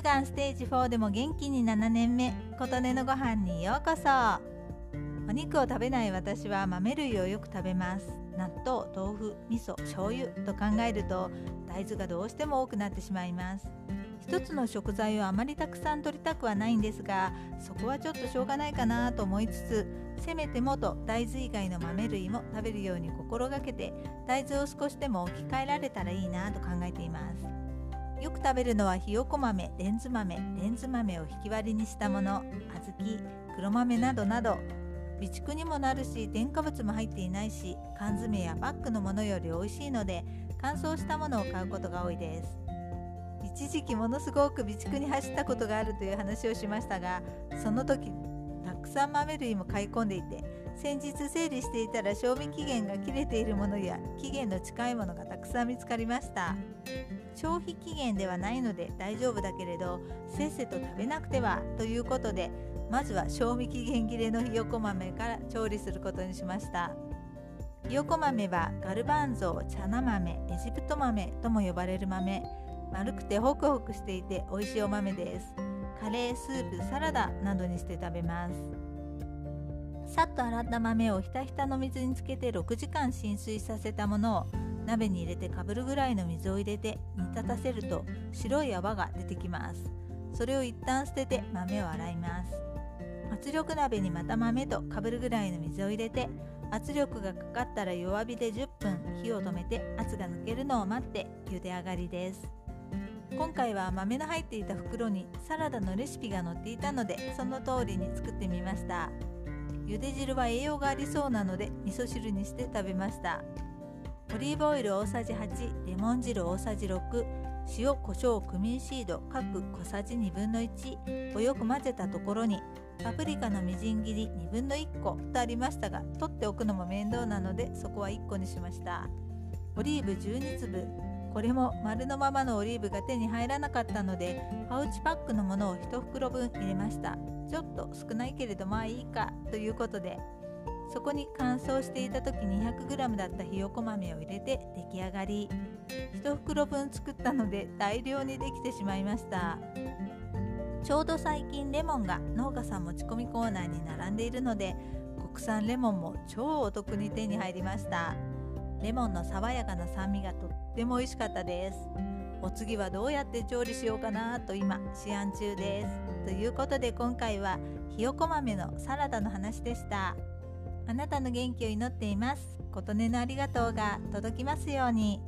乳がんステージ4でも元気に7年目琴音のご飯にようこそ。お肉を食べない私は豆類をよく食べます。納豆豆腐味噌醤油と考えると大豆がどうしても多くなってしまいます。一つの食材をあまりたくさん取りたくはないんですがそこはちょっとしょうがないかなと思いつつせめてもと大豆以外の豆類も食べるように心がけて大豆を少しでも置き換えられたらいいなと考えています。よく食べるのはひよこ豆レンズ豆レンズ豆を引き割りにしたもの小豆黒豆などなど。備蓄にもなるし添加物も入っていないし缶詰やパックのものより美味しいので乾燥したものを買うことが多いです。一時期ものすごく備蓄に走ったことがあるという話をしましたがその時たくさん豆類も買い込んでいて先日整理していたら賞味期限が切れているものや期限の近いものがたくさん見つかりました。消費期限ではないので大丈夫だけれどせっせと食べなくてはということでまずは賞味期限切れのひよこ豆から調理することにしました。ひよこ豆はガルバンゾー、チャナ豆、エジプト豆とも呼ばれる豆。丸くてホクホクしていて美味しいお豆です。カレースープサラダなどにして食べます。さっと洗った豆をひたひたの水につけて6時間浸水させたものを鍋に入れてかぶるぐらいの水を入れて煮立たせると白い泡が出てきます。それを一旦捨てて豆を洗います。圧力鍋にまた豆とかぶるぐらいの水を入れて圧力がかかったら弱火で10分火を止めて圧が抜けるのを待って茹で上がりです。今回は豆の入っていた袋にサラダのレシピが載っていたのでその通りに作ってみました。茹で汁は栄養がありそうなので味噌汁にして食べました。オリーブオイル大さじ8レモン汁大さじ6塩コショウクミンシード各小さじ1分の1をよく混ぜたところにパプリカのみじん切り1分の1個とありましたが取っておくのも面倒なのでそこは1個にしました。オリーブ12粒。これも丸のままのオリーブが手に入らなかったのでパウチパックのものを1袋分入れました。ちょっと少ないけれどまあいいかということでそこに乾燥していた時 200g だったひよこ豆を入れて出来上がり。1袋分作ったので大量にできてしまいました。ちょうど最近レモンが農家さん持ち込みコーナーに並んでいるので国産レモンも超お得に手に入りました。レモンの爽やかな酸味がとっても美味しかったです。お次はどうやって調理しようかなと今試案中です。ということで今回はひよこ豆のサラダの話でした。あなたの元気を祈っています。琴音のありがとうが届きますように。